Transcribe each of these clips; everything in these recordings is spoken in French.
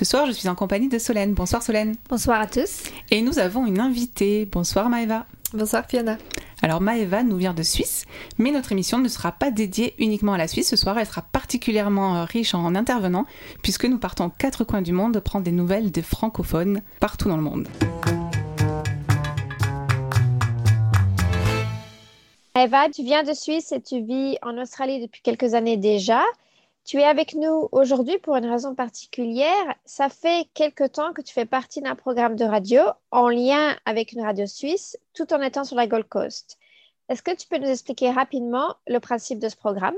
Ce soir, je suis en compagnie de Solène. Bonsoir Solène. Bonsoir à tous. Et nous avons une invitée. Bonsoir Maëva. Bonsoir Fiona. Alors Maëva nous vient de Suisse, mais notre émission ne sera pas dédiée uniquement à la Suisse. Ce soir, elle sera particulièrement euh, riche en intervenants, puisque nous partons aux quatre coins du monde prendre des nouvelles des francophones partout dans le monde. Maëva, tu viens de Suisse et tu vis en Australie depuis quelques années déjà. Tu es avec nous aujourd'hui pour une raison particulière. Ça fait quelque temps que tu fais partie d'un programme de radio en lien avec une radio suisse, tout en étant sur la Gold Coast. Est-ce que tu peux nous expliquer rapidement le principe de ce programme?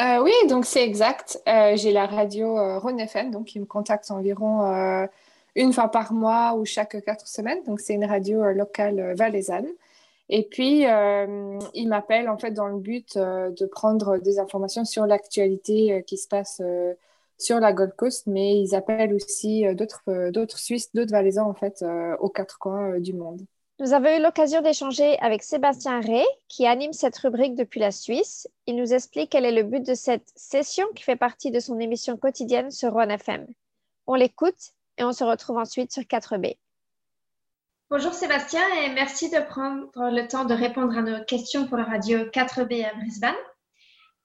Euh, Oui, donc c'est exact. Euh, j'ai la radio euh, Rhône FM, donc qui me contacte environ euh, une fois par mois ou chaque quatre semaines. Donc c'est une radio locale valaisanne. Et puis, euh, il m'appelle en fait dans le but euh, de prendre des informations sur l'actualité euh, qui se passe euh, sur la Gold Coast, mais ils appellent aussi d'autres d'autres Suisses, d'autres Valaisans en fait aux quatre coins du monde. Nous avons eu l'occasion d'échanger avec Sébastien Ray, qui anime cette rubrique depuis la Suisse. Il nous explique quel est le but de cette session qui fait partie de son émission quotidienne sur Rhône FM. On l'écoute et on se retrouve ensuite sur 4B. Bonjour Sébastien et merci de prendre le temps de répondre à nos questions pour la radio 4B à Brisbane.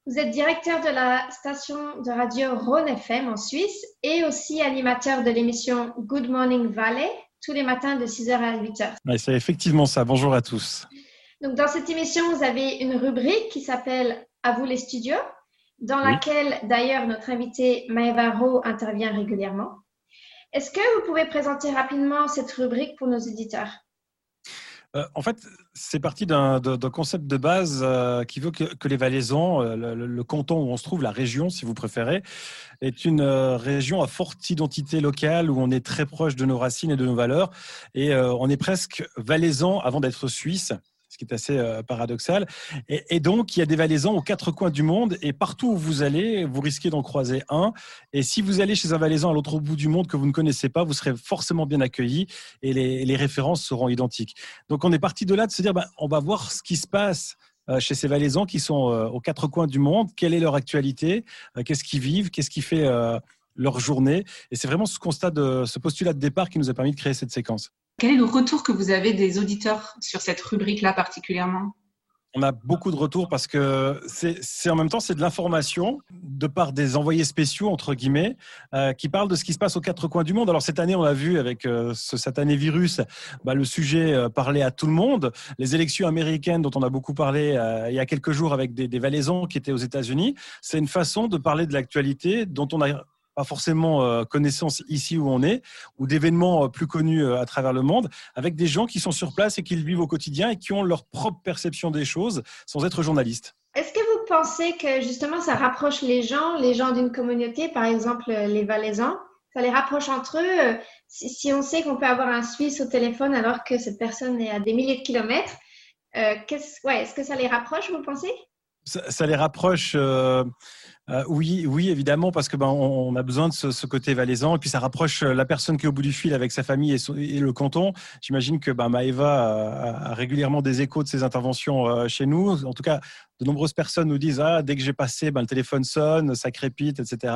Vous êtes directeur de la station de radio Rhône FM en Suisse et aussi animateur de l'émission Good Morning Valley tous les matins de 6h à 8h. Oui, c'est effectivement ça. Bonjour à tous. Donc dans cette émission, vous avez une rubrique qui s'appelle À vous les studios, dans laquelle d'ailleurs notre invité Maëva Rowe intervient régulièrement. Est-ce que vous pouvez présenter rapidement cette rubrique pour nos éditeurs? Euh, en fait, c'est parti d'un concept de base euh, qui veut que, les Valaisans, euh, le, le, canton où on se trouve, la région, si vous préférez, est une région à forte identité locale où on est très proche de nos racines et de nos valeurs. Et on est presque valaisan avant d'être suisse ce qui est assez euh, paradoxal. Et, donc, il y a des valaisans aux quatre coins du monde, et partout où vous allez, vous risquez d'en croiser un. Et si vous allez chez un valaisan à l'autre bout du monde que vous ne connaissez pas, vous serez forcément bien accueilli, et les, références seront identiques. Donc, on est parti de là de se dire, ben, on va voir ce qui se passe euh, chez ces valaisans qui sont euh, aux quatre coins du monde, quelle est leur actualité, qu'est-ce qu'ils vivent, qu'est-ce qui fait leur journée? Et c'est vraiment ce constat, ce postulat de départ qui nous a permis de créer cette séquence. Quel est le retour que vous avez des auditeurs sur cette rubrique-là particulièrement? On a beaucoup de retours parce que c'est en même temps c'est de l'information de part des envoyés spéciaux entre guillemets euh, qui parlent de ce qui se passe aux quatre coins du monde. Alors cette année on a vu avec euh, ce satané virus bah, le sujet euh, parler à tout le monde. Les élections américaines dont on a beaucoup parlé euh, il y a quelques jours avec des, des valaisans qui étaient aux États-Unis, c'est une façon de parler de l'actualité dont on a pas forcément euh, connaissance ici où on est, ou d'événements euh, plus connus euh, à travers le monde, avec des gens qui sont sur place et qui le vivent au quotidien et qui ont leur propre perception des choses sans être journalistes. Est-ce que vous pensez que justement ça rapproche les gens, les gens d'une communauté, par exemple les Valaisans, ça les rapproche entre eux si, on sait qu'on peut avoir un Suisse au téléphone alors que cette personne est à des milliers de kilomètres, euh, est-ce ouais, est que ça les rapproche, vous pensez? Ça, ça, les rapproche. Euh euh, oui, oui, évidemment, parce que ben on, a besoin de ce, côté valaisan et puis ça rapproche la personne qui est au bout du fil avec sa famille et, le canton. J'imagine que ben, Maëva a, régulièrement des échos de ses interventions euh, chez nous. En tout cas, de nombreuses personnes nous disent ah dès que j'ai passé, ben, le téléphone sonne, ça crépite, etc.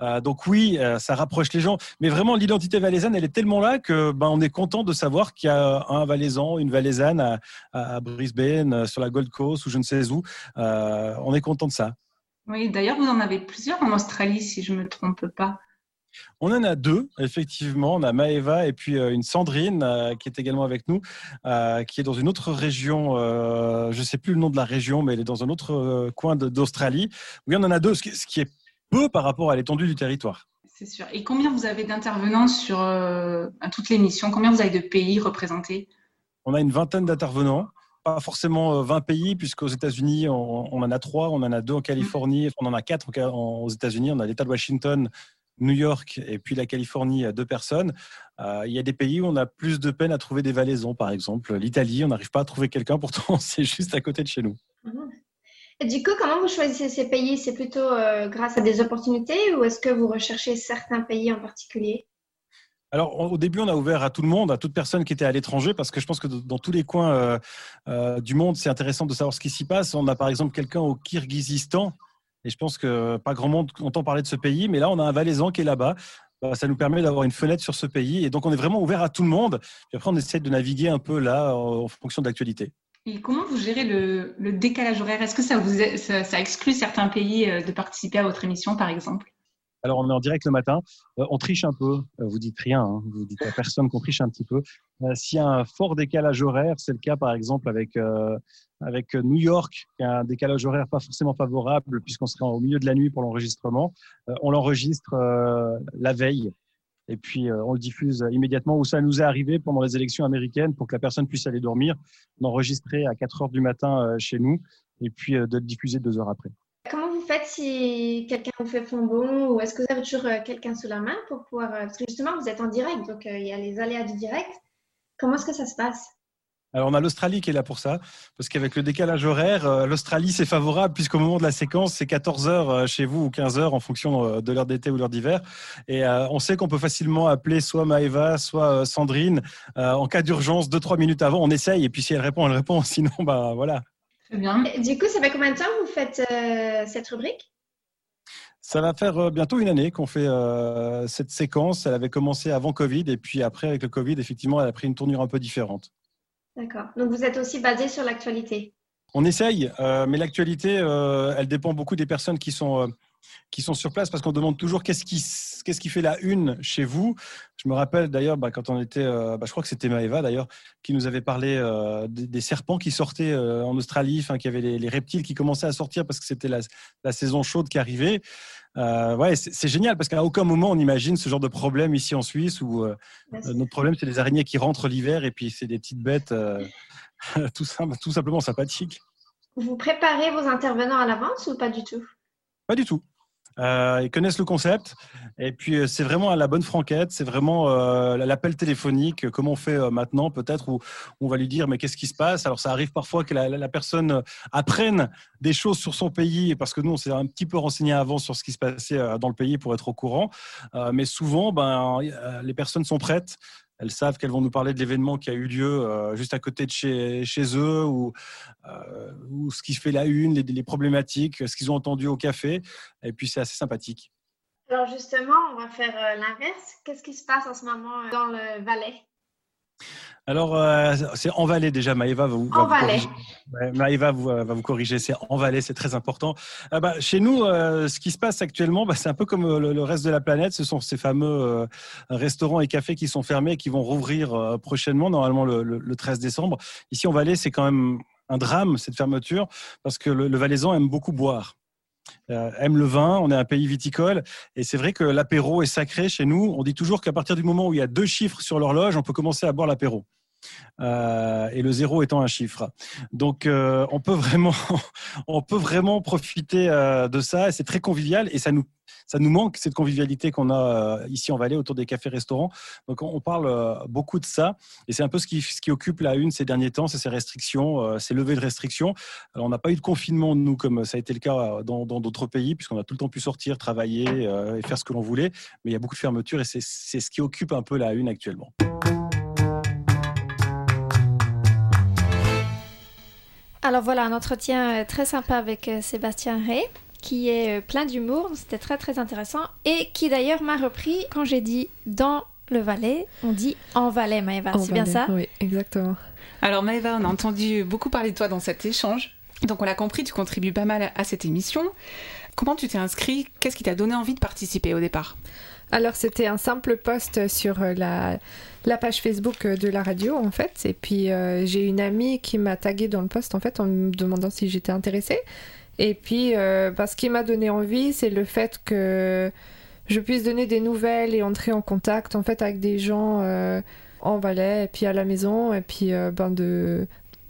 Euh, donc oui, euh, ça rapproche les gens. Mais vraiment, l'identité valaisanne, elle est tellement là que ben on est content de savoir qu'il y a un valaisan, une valaisanne à, Brisbane, sur la Gold Coast ou je ne sais où. Euh, on est content de ça. Oui, d'ailleurs, vous en avez plusieurs en Australie, si je ne me trompe pas. On en a deux, effectivement. On a Maëva et puis euh, une Sandrine euh, qui est également avec nous, euh, qui est dans une autre région. je ne sais plus le nom de la région, mais elle est dans un autre coin d'Australie. Oui, on en a deux, ce qui, ce qui est peu par rapport à l'étendue du territoire. C'est sûr. Et combien vous avez d'intervenants sur toute l'émission Combien vous avez de pays représentés? On a une vingtaine d'intervenants pas forcément 20 pays, puisqu'aux États-Unis, on, en a trois, on en a deux en Californie, on en a quatre aux États-Unis, on a l'État de Washington, New York et puis la Californie à deux personnes. Euh, il y a des pays où on a plus de peine à trouver des valaisans, par exemple. L'Italie, on n'arrive pas à trouver quelqu'un, pourtant c'est juste à côté de chez nous. Et du coup, comment vous choisissez ces pays? C'est plutôt euh, grâce à des opportunités ou est-ce que vous recherchez certains pays en particulier? Alors, au début, on a ouvert à tout le monde, à toute personne qui était à l'étranger, parce que je pense que dans tous les coins euh, euh, du monde, c'est intéressant de savoir ce qui s'y passe. On a par exemple quelqu'un au Kirghizistan, et je pense que pas grand monde entend parler de ce pays, mais là, on a un Valaisan qui est là-bas. bah, ça nous permet d'avoir une fenêtre sur ce pays. Et donc, on est vraiment ouvert à tout le monde. Puis après, on essaie de naviguer un peu là en fonction de l'actualité. Et comment vous gérez le, décalage horaire? Est-ce que ça, exclut certains pays euh, de participer à votre émission, par exemple? Alors, on est en direct le matin. Euh, on triche un peu. Euh, vous dites rien. Hein. Vous dites à personne qu'on triche un petit peu. S'il y a un fort décalage horaire, c'est le cas par exemple avec, New York, qui a un décalage horaire pas forcément favorable puisqu'on serait au milieu de la nuit pour l'enregistrement. on l'enregistre la veille et puis euh, on le diffuse immédiatement. Où ça nous est arrivé pendant les élections américaines pour que la personne puisse aller dormir, d'enregistrer à 4 heures du matin euh, chez nous et puis euh, de le diffuser deux heures après. Si quelqu'un vous fait bon ou est-ce que vous avez toujours quelqu'un sous la main pour pouvoir parce que justement vous êtes en direct donc il y a les aléas du direct. Comment est-ce que ça se passe? Alors on a l'Australie qui est là pour ça, parce qu'avec le décalage horaire, euh, l'Australie c'est favorable puisqu'au moment de la séquence c'est 14 heures euh, chez vous ou 15 heures en fonction euh, de l'heure d'été ou l'heure d'hiver. Et on sait qu'on peut facilement appeler soit Maëva, soit Sandrine en cas d'urgence, deux trois minutes avant, on essaye et puis si elle répond, elle répond. Sinon, bah voilà. Très bien. du coup, ça fait combien de temps que vous faites cette rubrique? Ça va faire bientôt une année qu'on fait cette séquence. Elle avait commencé avant Covid et puis après, avec le Covid, effectivement, elle a pris une tournure un peu différente. D'accord. Donc vous êtes aussi basé sur l'actualité? On essaye, euh, mais l'actualité, euh, elle dépend beaucoup des personnes qui sont, euh, qui sont sur place parce qu'on demande toujours qu'est-ce qui, qu'est-ce qui fait la une chez vous. Je me rappelle d'ailleurs bah, quand on était, bah, je crois que c'était Maëva d'ailleurs, qui nous avait parlé des, serpents qui sortaient en Australie, enfin, qui avaient les, les, reptiles qui commençaient à sortir parce que c'était la, la saison chaude qui arrivait. Euh, ouais, c'est génial parce qu'à aucun moment on imagine ce genre de problème ici en Suisse où euh, notre problème c'est les araignées qui rentrent l'hiver et puis c'est des petites bêtes euh, tout, tout simplement sympathiques. Vous préparez vos intervenants à l'avance ou pas du tout? Pas du tout. Euh, ils connaissent le concept. Et puis, euh, c'est vraiment la bonne franquette. C'est vraiment euh, l'appel téléphonique, comme on fait maintenant, peut-être, où on va lui dire Mais qu'est-ce qui se passe? Alors, ça arrive parfois que la, personne apprenne des choses sur son pays, parce que nous, on s'est un petit peu renseigné avant sur ce qui se passait dans le pays pour être au courant. mais souvent, ben, les personnes sont prêtes elles savent qu'elles vont nous parler de l'événement qui a eu lieu euh, juste à côté de chez, chez eux ou, euh, ou, ce qui fait la une, les, problématiques, ce qu'ils ont entendu au café. Et puis c'est assez sympathique. Alors justement, on va faire euh, l'inverse. Qu'est-ce qui se passe en ce moment dans le Valais? Alors, euh, c'est en Valais déjà. Maëva va vous, va vous corriger. Maëva vous, va vous corriger. C'est en Valais, c'est très important. Ah bah, chez nous, euh, ce qui se passe actuellement, bah, c'est un peu comme euh, le, reste de la planète. Ce sont ces fameux restaurants et cafés qui sont fermés et qui vont rouvrir prochainement, normalement le, le, 13 décembre. Ici, en Valais, c'est quand même un drame cette fermeture parce que le, Valaisan aime beaucoup boire. Aime le vin, on est un pays viticole et c'est vrai que l'apéro est sacré chez nous. On dit toujours qu'à partir du moment où il y a deux chiffres sur l'horloge, on peut commencer à boire l'apéro. Euh, et le zéro étant un chiffre. Donc euh, on peut vraiment, on peut vraiment profiter euh, de ça. C'est très convivial et ça nous, ça nous manque cette convivialité qu'on a ici en Valais autour des cafés-restaurants. Donc on, parle beaucoup de ça et c'est un peu ce qui, ce qui occupe la une ces derniers temps, c'est ces restrictions, ces levées de restrictions. Alors on n'a pas eu de confinement nous comme ça a été le cas dans d'autres pays puisqu'on a tout le temps pu sortir, travailler et faire ce que l'on voulait. Mais il y a beaucoup de fermetures et c'est ce qui occupe un peu la une actuellement. Alors voilà, un entretien euh, très sympa avec euh, Sébastien Ray, qui est euh, plein d'humour, c'était très très intéressant, et qui d'ailleurs m'a repris quand j'ai dit dans le Valais, on dit en Valais, Maëva, c'est bien ça? Oui, exactement. Alors Maëva, on a entendu beaucoup parler de toi dans cet échange, donc on l'a compris, tu contribues pas mal à cette émission. Comment tu t'es inscrit? Qu'est-ce qui t'a donné envie de participer au départ? Alors c'était un simple post sur euh, la, la, page Facebook euh, de la radio en fait. Et puis euh, j'ai une amie qui m'a tagué dans le post en fait en me demandant si j'étais intéressée. Et puis bah, ce qui m'a donné envie c'est le fait que je puisse donner des nouvelles et entrer en contact en fait avec des gens en Valais et puis à la maison et puis ben de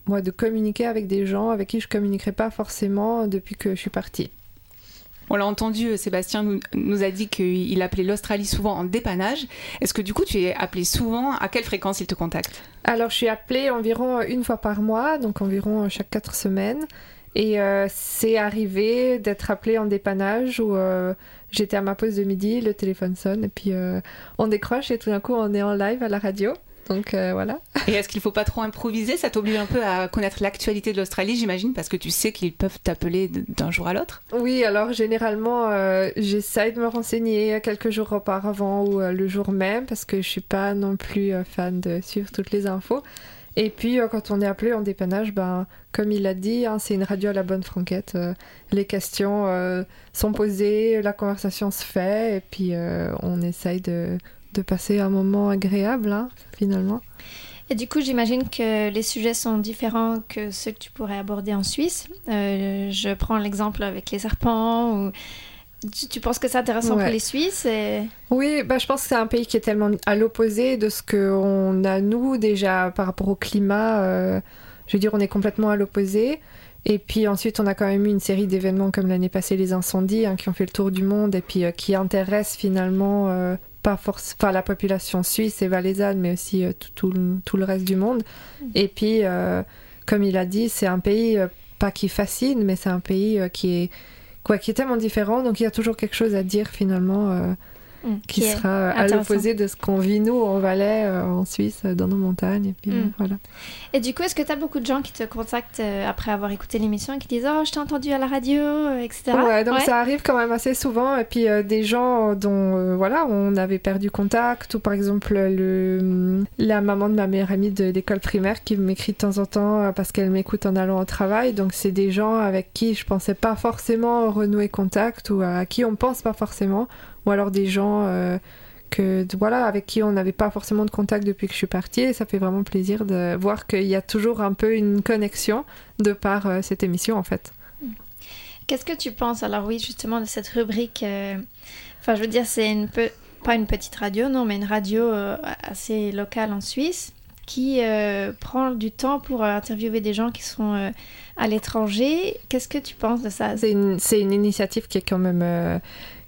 moi de communiquer avec des gens avec qui je communiquerais pas forcément depuis que je suis partie. On l'a entendu, euh, Sébastien nous, a dit qu'il appelait l'Australie souvent en dépannage. Est-ce que du coup, tu es appelé souvent? À quelle fréquence il te contacte? Alors, je suis appelée environ une fois par mois, donc environ chaque quatre semaines. Et euh, c'est arrivé d'être appelée en dépannage où euh, j'étais à ma pause de midi, le téléphone sonne et puis on décroche et tout d'un coup on est en live à la radio. Donc euh, voilà. Et est-ce qu'il faut pas trop improviser? Ça t'oblige un peu à connaître l'actualité de l'Australie, j'imagine, parce que tu sais qu'ils peuvent t'appeler d'un jour à l'autre. Oui, alors généralement, euh, j'essaye de me renseigner quelques jours auparavant ou le jour même, parce que je suis pas non plus fan de suivre toutes les infos. Et puis, euh, quand on est appelé en dépannage, ben, comme il a dit, hein, c'est une radio à la bonne franquette. Euh, les questions euh, sont posées, la conversation se fait, et puis on essaye de, de, passer un moment agréable, hein, finalement. Et du coup, j'imagine que les sujets sont différents que ceux que tu pourrais aborder en Suisse. je prends l'exemple avec les serpents ou tu, penses que c'est intéressant pour les Suisses Oui, bah, je pense que c'est un pays qui est tellement à l'opposé de ce qu'on a nous déjà par rapport au climat. Euh, je veux dire, on est complètement à l'opposé. Et puis ensuite, on a quand même eu une série d'événements comme l'année passée, les incendies, hein, qui ont fait le tour du monde et puis euh, qui intéressent finalement euh, pas force, enfin la population suisse et valaisanne, mais aussi tout, tout, le reste du monde. Mm. Et puis, comme il a dit, c'est un pays pas qui fascine, mais c'est un pays qui est quoi, qui est tellement différent. Donc il y a toujours quelque chose à dire finalement euh, mm. qui, sera à l'opposé de ce qu'on vit nous en Valais, euh, en Suisse, dans nos montagnes. Et, puis, mm. voilà. et du coup, est-ce que tu as beaucoup de gens qui te contactent euh, après avoir écouté l'émission et qui disent Oh, je t'ai entendu à la radio, etc. Ouais, donc ça arrive quand même assez souvent. Et puis des gens dont voilà, on avait perdu contact, ou par exemple le, la maman de ma meilleure amie de l'école primaire qui m'écrit de temps en temps parce qu'elle m'écoute en allant au travail. Donc c'est des gens avec qui je pensais pas forcément renouer contact ou à qui on pense pas forcément ou alors des gens euh, que voilà avec qui on n'avait pas forcément de contact depuis que je suis partie et ça fait vraiment plaisir de voir qu'il y a toujours un peu une connexion de par euh, cette émission en fait. Qu'est-ce que tu penses alors oui justement de cette rubrique euh, enfin je veux dire c'est une peu pas une petite radio non mais une radio assez locale en Suisse qui prend du temps pour interviewer des gens qui sont à l'étranger. Qu'est-ce que tu penses de ça? C'est une, une, initiative qui est quand même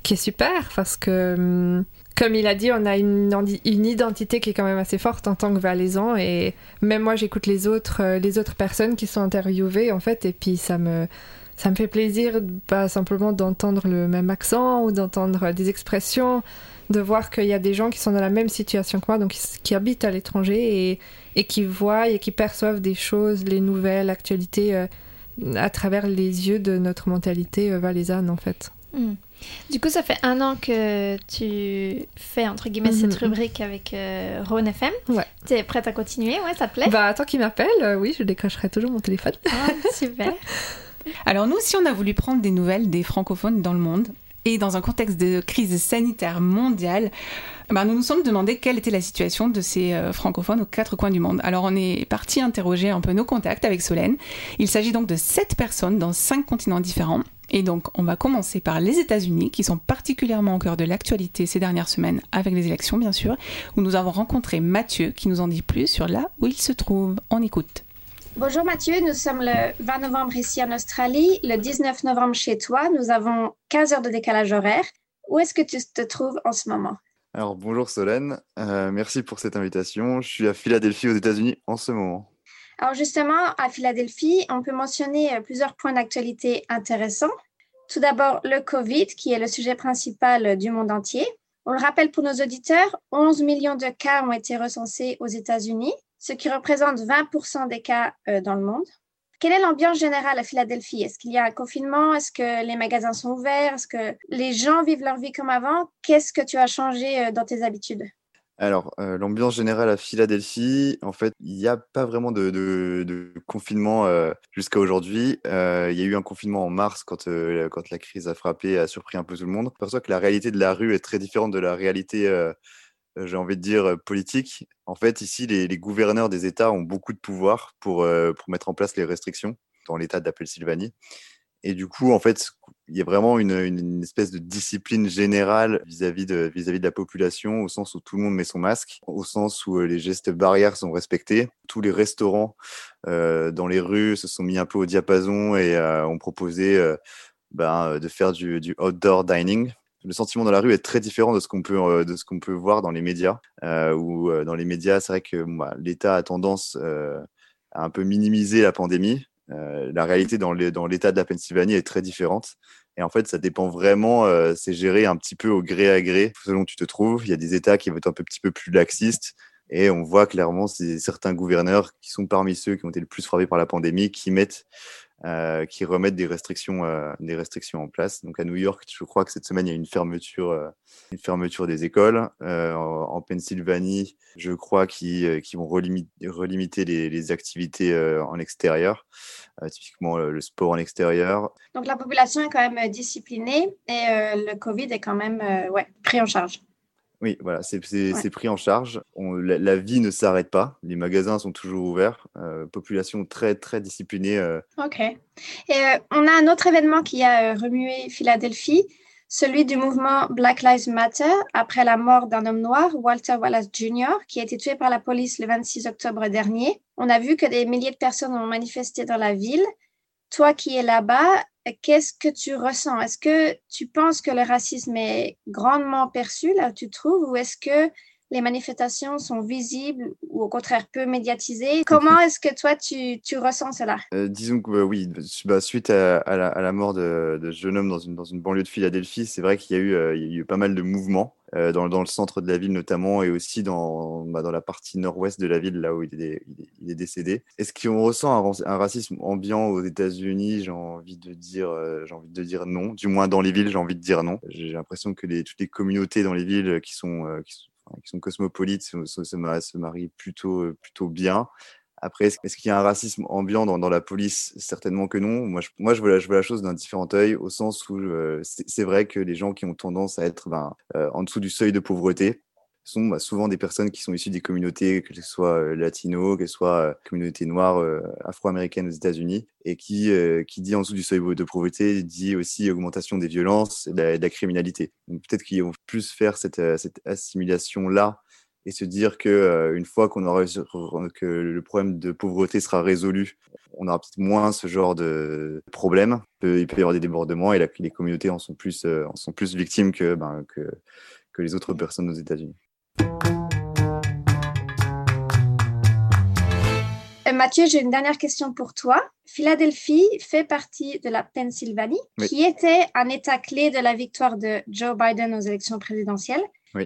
qui est super parce que, hum, comme il a dit, on a une, identité qui est quand même assez forte en tant que valaisan et même moi j'écoute les autres, euh, les autres personnes qui sont interviewées en fait et puis ça me, ça me fait plaisir pas simplement d'entendre le même accent ou d'entendre des expressions, de voir qu'il y a des gens qui sont dans la même situation que moi, donc qui, habitent à l'étranger et, et, qui voient et qui perçoivent des choses, les nouvelles, l'actualité euh, à travers les yeux de notre mentalité euh, valaisanne en fait. Hmm. Du coup, ça fait un an que tu fais, entre guillemets, cette mhm. rubrique avec euh, Rhône FM. Ouais. Tu es prête à continuer? Ouais, ça te plaît? Bah, tant qu'il m'appelle, euh, oui, je décrocherai toujours mon téléphone. Ah, super. Alors, nous aussi, on a voulu prendre des nouvelles des francophones dans le monde. Et dans un contexte de crise sanitaire mondiale, bah, nous nous sommes demandé quelle était la situation de ces euh, francophones aux quatre coins du monde. Alors on est parti interroger un peu nos contacts avec Solène. Il s'agit donc de sept personnes dans cinq continents différents. Et donc, on va commencer par les États-Unis, qui sont particulièrement au cœur de l'actualité ces dernières semaines, avec les élections bien sûr, où nous avons rencontré Mathieu, qui nous en dit plus sur là où il se trouve. On écoute. Bonjour Mathieu, nous sommes le 20 novembre ici en Australie, le 19 novembre chez toi. Nous avons 15 heures de décalage horaire. Où est-ce que tu te trouves en ce moment? Alors bonjour Solène, euh, merci pour cette invitation. Je suis à Philadelphie aux États-Unis en ce moment. Alors justement, à Philadelphie, on peut mentionner euh, plusieurs points d'actualité intéressants. Tout d'abord, le COVID, qui est le sujet principal euh, du monde entier. On le rappelle pour nos auditeurs, 11 millions de cas ont été recensés aux États-Unis, ce qui représente 20% des cas euh, dans le monde. Quelle est l'ambiance générale à Philadelphie? Est-ce qu'il y a un confinement? Est-ce que les magasins sont ouverts? Est-ce que les gens vivent leur vie comme avant? Qu'est-ce que tu as changé dans tes habitudes? Alors, euh, l'ambiance générale à Philadelphie, en fait, il n'y a pas vraiment de, confinement euh, jusqu'à aujourd'hui. Euh, il y a eu un confinement en mars quand, quand la crise a frappé, a surpris un peu tout le monde. Je perçois que la réalité de la rue est très différente de la réalité, j'ai envie de dire, politique. En fait, ici, les, gouverneurs des États ont beaucoup de pouvoir pour, pour mettre en place les restrictions dans l'État de la Pennsylvanie. Et du coup, en fait, il y a vraiment une, une espèce de discipline générale vis-à-vis de, vis-à-vis de la population, au sens où tout le monde met son masque, au sens où euh, les gestes barrières sont respectés. Tous les restaurants euh, dans les rues se sont mis un peu au diapason et euh, ont proposé euh, ben, de faire du, du, outdoor dining. Le sentiment dans la rue est très différent de ce qu'on peut, euh, de ce qu'on peut voir dans les médias. où dans les médias, c'est vrai que bah, l'État a tendance à un peu minimiser la pandémie euh, la réalité dans l'état de la Pennsylvanie est très différente. Et en fait, ça dépend vraiment, euh, c'est géré un petit peu au gré à gré selon où tu te trouves. Il y a des États qui vont être un petit peu plus laxistes Et on voit clairement certains gouverneurs qui sont parmi ceux qui ont été le plus frappés par la pandémie qui mettent euh, qui remettent des restrictions, euh, des restrictions en place. Donc à New York, je crois que cette semaine, il y a une fermeture, euh, une fermeture des écoles. en, Pennsylvanie, je crois qu'ils vont relimiter, les, activités en extérieur, typiquement le sport en extérieur. Donc la population est quand même disciplinée et le Covid est quand même ouais, pris en charge. Oui, voilà, c'est pris en charge. la, vie ne s'arrête pas. Les magasins sont toujours ouverts. Euh, population très, très disciplinée. Euh. OK. Et euh, on a un autre événement qui a remué Philadelphie, celui du mouvement Black Lives Matter après la mort d'un homme noir, Walter Wallace Jr., qui a été tué par la police le 26 octobre dernier. On a vu que des milliers de personnes ont manifesté dans la ville. Toi qui es là-bas, qu'est-ce que tu ressens? Est-ce que tu penses que le racisme est grandement perçu là où tu te trouves ou est-ce que les manifestations sont visibles ou au contraire peu médiatisées? Comment est-ce que toi, tu, tu ressens cela? Euh, Disons que bah, oui, bah, suite à, la, mort de, ce jeune homme dans une, dans une banlieue de Philadelphie, c'est vrai qu'il y, a eu, euh, il y a eu pas mal de mouvements. Euh, dans, le centre de la ville notamment et aussi dans, bah, dans la partie nord-ouest de la ville, là où il est, décédé. Est-ce qu'on ressent un, racisme ambiant aux États-Unis? J'ai envie de dire, j'ai envie de dire non. Du moins dans les villes, j'ai envie de dire non. J'ai l'impression que toutes les communautés dans les villes qui sont, sont qui sont cosmopolites se, se, marient plutôt, euh, plutôt bien. Après, est-ce qu'il y a un racisme ambiant dans, la police? Certainement que non. Moi, je, moi, je, vois, la, la chose d'un différent œil, au sens où euh, c'est vrai que les gens qui ont tendance à être ben, euh, en dessous du seuil de pauvreté, sont bah, souvent des personnes qui sont issues des communautés, que ce soit euh, latino, que ce soit euh, communauté afro-américaine aux États-Unis, et qui, qui dit en dessous du seuil de pauvreté, dit aussi augmentation des violences et de la, criminalité. Donc peut-être qu'ils vont plus faire cette assimilation-là et se dire que une fois qu'on aura que le problème de pauvreté sera résolu, on aura peut-être moins ce genre de problème. Il peut y avoir des débordements et les communautés en sont plus, en sont plus victimes que, ben, que, que les autres personnes aux États-Unis. Euh, Mathieu, j'ai une dernière question pour toi. Philadelphie fait partie de la Pennsylvanie, qui était un État clé de la victoire de Joe Biden aux élections présidentielles.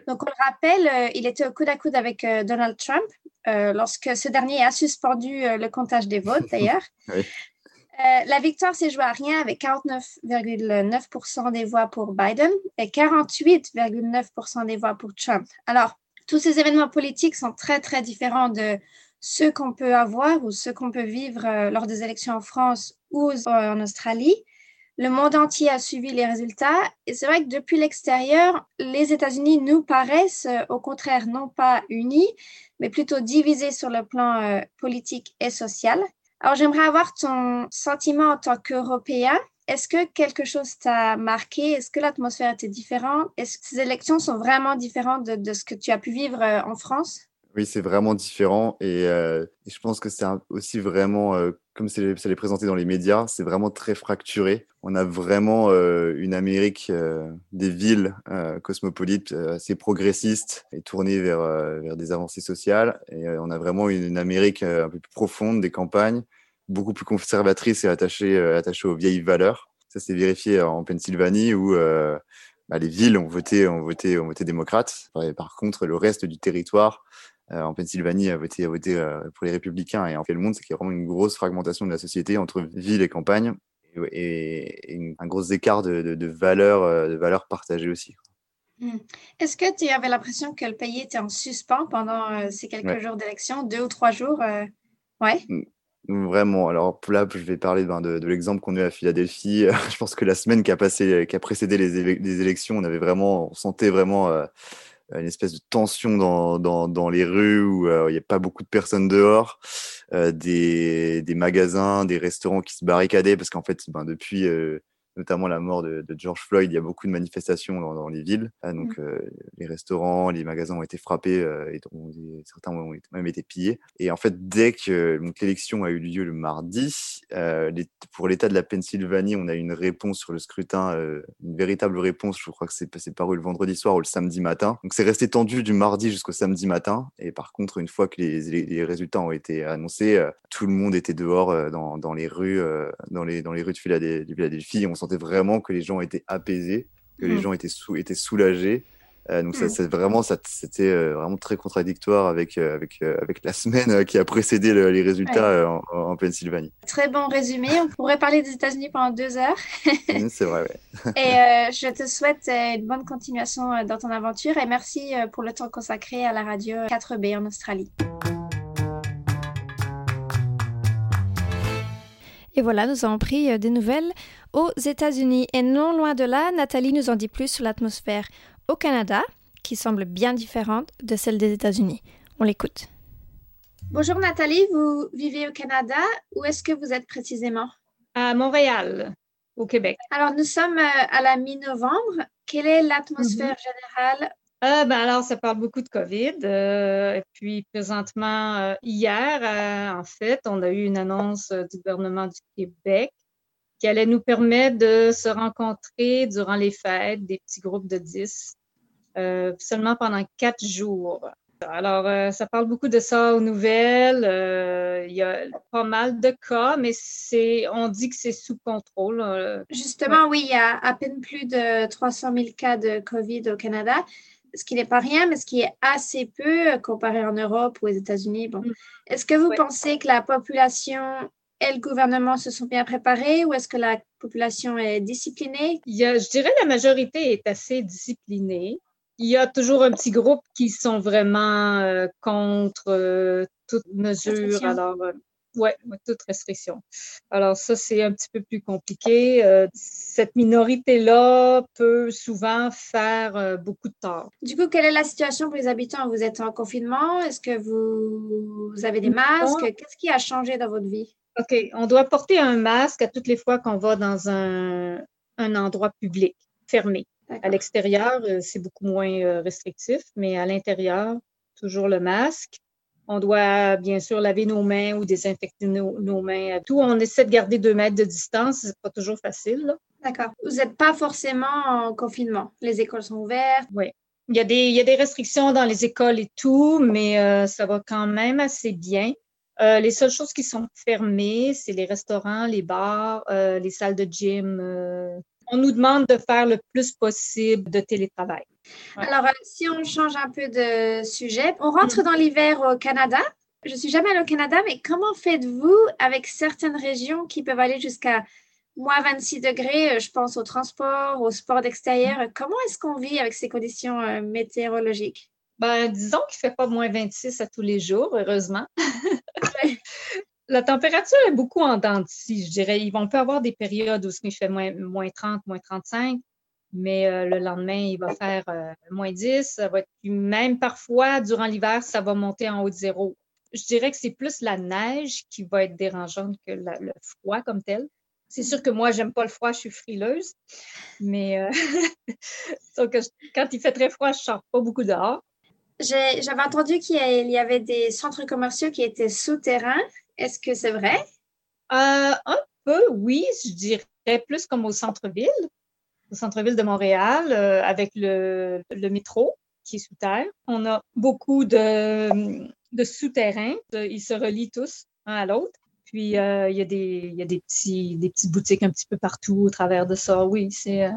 Donc, on le rappelle, euh, il était au coude à coude avec euh, Donald Trump lorsque ce dernier a suspendu le comptage des votes, d'ailleurs. la victoire s'est jouée à rien avec 49,9% des voix pour Biden et 48,9% des voix pour Trump. Alors, tous ces événements politiques sont très, très différents de ceux qu'on peut avoir ou ceux qu'on peut vivre euh, lors des élections en France ou en Australie. Le monde entier a suivi les résultats et c'est vrai que depuis l'extérieur, les États-Unis nous paraissent euh, au contraire non pas unis, mais plutôt divisés sur le plan euh, politique et social. Alors j'aimerais avoir ton sentiment en tant qu'Européen. Est-ce que quelque chose t'a marqué? Est-ce que l'atmosphère était différente? Est-ce que ces élections sont vraiment différentes de ce que tu as pu vivre en France? Oui, c'est vraiment différent et, euh, je pense que c'est aussi vraiment, euh, comme ça l'est présenté dans les médias, c'est vraiment très fracturé. On a vraiment euh, une Amérique des villes cosmopolites assez progressistes et tournée vers, vers des avancées sociales. Et on a vraiment une, Amérique un peu plus profonde, des campagnes, beaucoup plus conservatrices et attachées aux vieilles valeurs. Ça, c'est vérifié en Pennsylvanie où bah, les villes ont voté, ont voté, ont voté démocrate. par contre, le reste du territoire en Pennsylvanie a voté, a voté euh, pour les républicains et en fait le monde, c'est qu'il y a vraiment une grosse fragmentation de la société entre ville et campagne et, un gros écart de, de, de valeurs euh, de partagées aussi. Hmm. Est-ce que tu avais l'impression que le pays était en suspens pendant ces quelques jours d'élection, deux ou trois jours Ouais. Hmm. Vraiment. Alors là, je vais parler ben, de, l'exemple qu'on a eu à Philadelphie. je pense que la semaine qui a, passé, qui a précédé les, les élections, on avait vraiment, on sentait vraiment une espèce de tension dans, dans, dans les rues où euh, il n'y a pas beaucoup de personnes dehors, euh, des, des, magasins, des restaurants qui se barricadaient parce qu'en fait, ben, depuis euh, notamment la mort de, George Floyd, il y a beaucoup de manifestations dans, les villes. Ah, donc, mmh. euh, les restaurants, les magasins ont été frappés euh, et certains ont même été pillés. Et en fait, dès que l'élection a eu lieu le mardi, euh, pour l'État de la Pennsylvanie, on a eu une réponse sur le scrutin, une véritable réponse. Je crois que c'est paru le vendredi soir ou le samedi matin. Donc, c'est resté tendu du mardi jusqu'au samedi matin. Et par contre, une fois que les, résultats ont été annoncés, tout le monde était dehors dans, les rues, dans les, dans les rues de Philadelphie. On sentait vraiment que les gens étaient apaisés, que les mmh. gens étaient, étaient soulagés. Euh, donc, ça, c'est vraiment, ça, c'était euh, vraiment très contradictoire avec, euh, avec, avec la semaine qui a précédé les résultats en, en, Pennsylvanie. Très bon résumé. On pourrait parler des États-Unis pendant deux heures. c'est vrai, oui. et je te souhaite une bonne continuation dans ton aventure et merci pour le temps consacré à la radio 4B en Australie. Et voilà, nous avons pris des nouvelles aux États-Unis. Et non loin de là, Nathalie nous en dit plus sur l'atmosphère au Canada, qui semble bien différente de celle des États-Unis. On l'écoute. Bonjour Nathalie, vous vivez au Canada. Où est-ce que vous êtes précisément? À Montréal, au Québec. Alors nous sommes euh, à la mi-novembre. Quelle est l'atmosphère mhm. générale euh, ben alors, ça parle beaucoup de COVID. Euh, et puis, présentement, hier, en fait, on a eu une annonce du gouvernement du Québec qui allait nous permettre de se rencontrer durant les fêtes, des petits groupes de 10, euh, seulement pendant quatre jours. Alors, euh, ça parle beaucoup de ça aux nouvelles. Euh, il y a pas mal de cas, mais c'est, on dit que c'est sous contrôle. Justement, oui, il y a à peine plus de 300 000 cas de COVID au Canada, ce qui n'est pas rien, mais ce qui est assez peu comparé en Europe ou aux États-Unis. Bon. Mm. Est-ce que vous pensez que la population et le gouvernement se sont bien préparés ou est-ce que la population est disciplinée? Il y a, je dirais que la majorité est assez disciplinée. Il y a toujours un petit groupe qui sont vraiment euh, contre euh, toute mesure. Alors, euh, ouais, toute restriction. Alors ça, c'est un petit peu plus compliqué. cette minorité-là peut souvent faire beaucoup de tort. Du coup, quelle est la situation pour les habitants? Vous êtes en confinement? Est-ce que vous, vous avez des masques? Qu'est-ce qui a changé dans votre vie? OK. On doit porter un masque à toutes les fois qu'on va dans un, endroit public, fermé. À l'extérieur, euh, c'est beaucoup moins euh, restrictif, mais à l'intérieur, toujours le masque. On doit bien sûr laver nos mains ou désinfecter nos, mains. Tout, on essaie de garder deux mètres de distance. C'est pas toujours facile. D'accord. Vous n'êtes pas forcément en confinement. Les écoles sont ouvertes. Oui. Il y, a des, il y a des restrictions dans les écoles et tout, mais euh, ça va quand même assez bien. Euh, les seules choses qui sont fermées, c'est les restaurants, les bars, euh, les salles de gym. Euh. on nous demande de faire le plus possible de télétravail. Alors, si on change un peu de sujet, on rentre mm. dans l'hiver au Canada. Je suis jamais allée au Canada, mais comment faites-vous avec certaines régions qui peuvent aller jusqu'à moins 26 degrés Je pense au transport, au sport d'extérieur? Comment est-ce qu'on vit avec ces conditions météorologiques? Ben, disons qu'il ne fait pas moins 26 à tous les jours, heureusement. la température est beaucoup en dents je dirais. On peut avoir des périodes où il fait moins, moins 30, moins 35, mais euh, le lendemain, il va faire euh, moins 10. même parfois, durant l'hiver, ça va monter en haut de zéro. Je dirais que c'est plus la neige qui va être dérangeante que le froid comme tel. C'est sûr que moi, j'aime pas le froid, je suis frileuse, mais euh, quand il fait très froid, je sors pas beaucoup dehors. J'avais entendu qu'il y avait des centres commerciaux qui étaient souterrains. Est-ce que c'est vrai? Euh, un peu, oui, je dirais plus comme au centre-ville, au centre-ville de Montréal, euh, avec le, métro qui est sous terre. On a beaucoup de, souterrains. Ils se relient tous un à l'autre. Puis, euh, il, y a des, y a des, petits, des petites boutiques un petit peu partout au travers de ça. Oui, c'est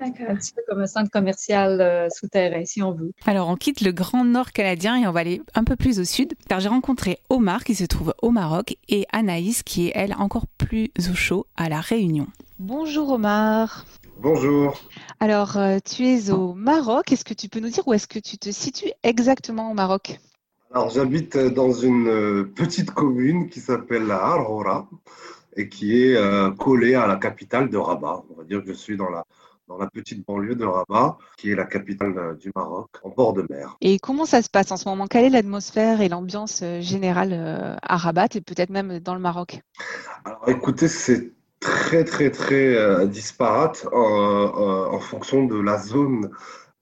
un petit peu comme un centre commercial euh, souterrain, si on veut. Alors, on quitte le grand nord canadien et on va aller un peu plus au sud, car j'ai rencontré Omar qui se trouve au Maroc et Anaïs qui est, elle, encore plus au chaud à La Réunion. Bonjour Omar. Bonjour. Alors, euh, tu es au Maroc. Est-ce que tu peux nous dire où est-ce que tu te situes exactement au Maroc? Alors, j'habite dans une euh, petite commune qui s'appelle Arhora et qui est collée à la capitale de Rabat. On va dire que je suis dans la dans la petite banlieue de Rabat, qui est la capitale euh, du Maroc, en bord de mer. Et comment ça se passe en ce moment? Quelle est l'atmosphère et l'ambiance euh, générale euh, à Rabat et peut-être même dans le Maroc? Alors écoutez, c'est très très très disparate en, fonction de la zone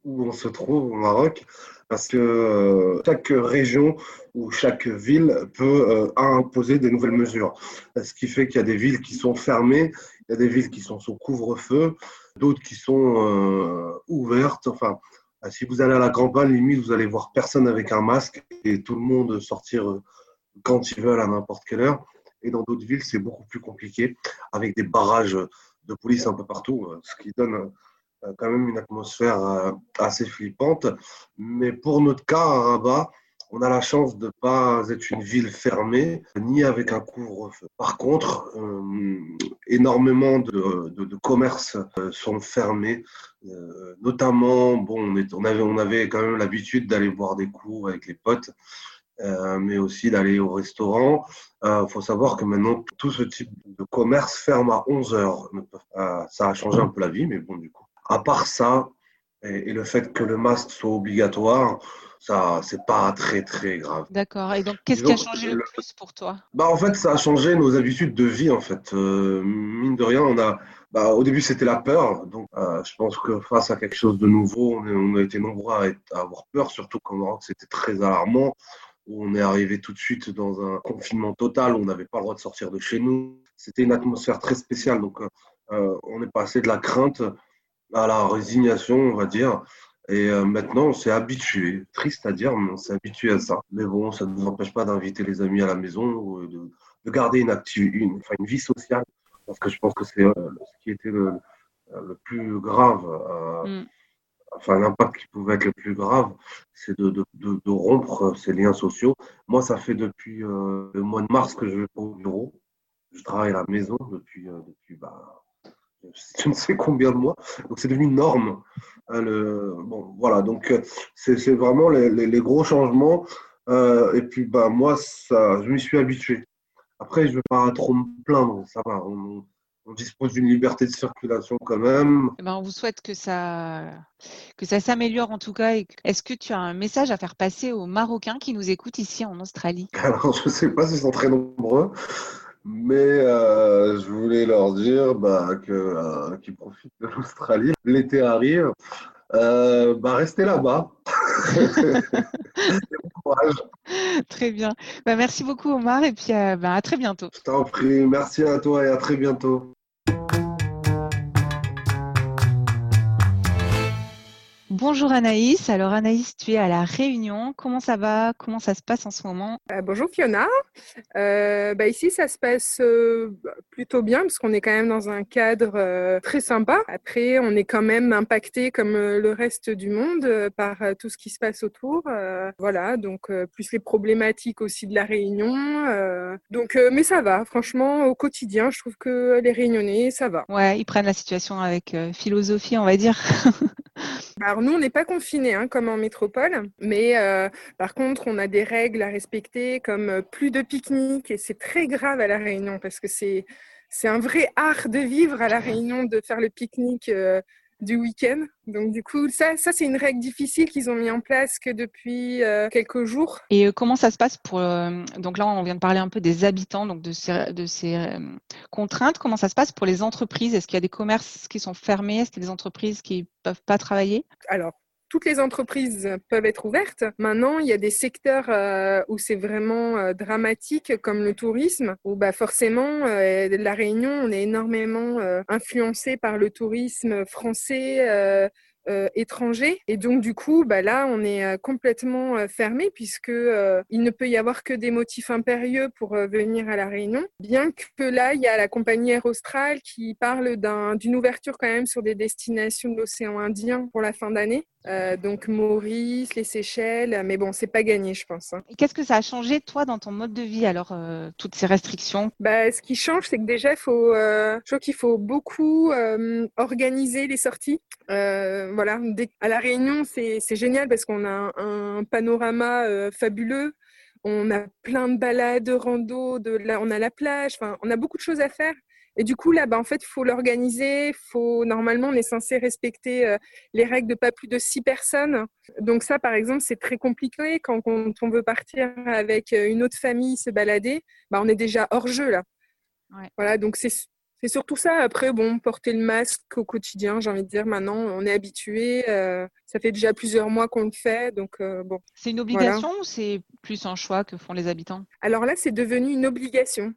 où on se trouve au Maroc parce que chaque région ou chaque ville peut imposer des nouvelles mesures. Ce qui fait qu'il y a des villes qui sont fermées, il y a des villes qui sont sous couvre-feu, d'autres qui sont euh, ouvertes. Enfin, euh, si vous allez à la campagne, limite, vous allez voir personne avec un masque et tout le monde sortir euh, quand ils veulent à n'importe quelle heure. Et dans d'autres villes, c'est beaucoup plus compliqué, avec des barrages de police un peu partout, ce qui donne euh, quand même une atmosphère euh, assez flippante. Mais pour notre cas, à Rabat, on a la chance de ne pas être une ville fermée, ni avec un couvre-feu. Par contre, euh, énormément de, de, commerces sont fermés, notamment, bon, on, avait, on avait quand même l'habitude d'aller boire des coups avec les potes, mais aussi d'aller au restaurant. Il faut savoir que maintenant, tout ce type de commerce ferme à 11 heures. ça a changé un peu la vie, mais bon, du coup. À part ça, et, le fait que le masque soit obligatoire, ça, c'est pas très très grave. D'accord. Et donc, qu'est-ce qui a changé le, plus pour toi? Bah, en fait, ça a changé nos habitudes de vie. En fait, euh, mine de rien, on a. Bah, au début, c'était la peur. Donc, euh, je pense que face à quelque chose de nouveau, on, a été nombreux à, avoir peur, surtout quand c'était très alarmant. on est arrivé tout de suite dans un confinement total. Où on n'avait pas le droit de sortir de chez nous. C'était une atmosphère très spéciale. Donc, euh, on est passé de la crainte à la résignation, on va dire. Et euh, maintenant, on s'est habitué. Triste à dire, mais on s'est habitué à ça. Mais bon, ça ne nous empêche pas d'inviter les amis à la maison, ou de, garder une, une, enfin, une vie sociale. Parce que je pense que c'est euh, ce qui était le, le plus grave, euh, mm. enfin l'impact qui pouvait être le plus grave, c'est de, de, de, rompre ces liens sociaux. Moi, ça fait depuis le mois de mars que je vais au bureau. Je travaille à la maison depuis, depuis bah, je ne sais combien de mois. Donc c'est devenu une norme. Hein, bon, voilà, donc euh, c'est vraiment les, gros changements. Euh, et puis bah, moi, ça, je m'y suis habitué. Après, je ne vais pas trop me plaindre, ça va. On, dispose d'une liberté de circulation quand même. Eh ben, on vous souhaite que ça, que ça s'améliore en tout cas. Est-ce que tu as un message à faire passer aux Marocains qui nous écoutent ici en Australie? Alors, je ne sais pas s'ils sont très nombreux. Mais euh, je voulais leur dire bah, que, euh, qu'ils profitent de l'Australie. L'été arrive. Euh, bah, restez là-bas. Très bien. Bah, merci beaucoup Omar et puis bah, à très bientôt. Je t'en prie. Merci à toi et à très bientôt. Bonjour Anaïs. Alors Anaïs, tu es à la Réunion. Comment ça va? Comment ça se passe en ce moment? Euh, Bonjour Fiona. Euh, bah, ici, ça se passe euh, plutôt bien parce qu'on est quand même dans un cadre très sympa. Après, on est quand même impacté comme le reste du monde par tout ce qui se passe autour. voilà, donc plus les problématiques aussi de la Réunion. donc, mais ça va. Franchement, au quotidien, je trouve que les Réunionnais, ça va. Ouais, ils prennent la situation avec philosophie, on va dire. Alors nous, on n'est pas confinés hein, comme en métropole, mais euh, par contre, on a des règles à respecter comme euh, plus de pique-nique et c'est très grave à la Réunion parce que c'est c'est un vrai art de vivre à la Réunion de faire le pique-nique euh, du week-end. Donc du coup, ça, ça c'est une règle difficile qu'ils ont mis en place que depuis euh, quelques jours. Et euh, comment ça se passe pour euh, donc là on vient de parler un peu des habitants donc de ces, de ces contraintes. Comment ça se passe pour les entreprises? Est-ce qu'il y a des commerces qui sont fermés? Est-ce qu'il y a des entreprises qui peuvent pas travailler? Alors toutes les entreprises peuvent être ouvertes. Maintenant, il y a des secteurs euh, où c'est vraiment euh, dramatique, comme le tourisme, où bah, forcément, euh, la Réunion, on est énormément influencé par le tourisme français. étranger et donc du coup bah là on est complètement fermé puisque il ne peut y avoir que des motifs impérieux pour venir à la Réunion bien que là il y a la compagnie Air Austral qui parle d'une ouverture quand même sur des destinations de l'océan Indien pour la fin d'année euh, donc Maurice, les Seychelles, mais bon, c'est pas gagné, je pense. Hein. Qu'est-ce que ça a changé, toi, dans ton mode de vie, alors, euh, toutes ces restrictions? Bah, Ce qui change, c'est que déjà, faut, euh, je crois qu'il faut beaucoup organiser les sorties. voilà, à La Réunion, c'est génial parce qu'on a un, panorama fabuleux. On a plein de balades, de rando, de on a la plage, enfin, on a beaucoup de choses à faire. Et du coup, là, bah, en fait, il faut l'organiser. Faut, normalement, on est censé respecter euh, les règles de pas plus de six personnes. Donc ça, par exemple, c'est très compliqué quand, on veut partir avec euh, une autre famille se balader. Bah, on est déjà hors jeu, là. Voilà, donc c'est surtout ça. Après, bon, porter le masque au quotidien, j'ai envie de dire, maintenant, on est habitué. Euh, ça fait déjà plusieurs mois qu'on le fait. Donc, bon. C'est une obligation ou c'est plus un choix que font les habitants? Alors là, c'est devenu une obligation.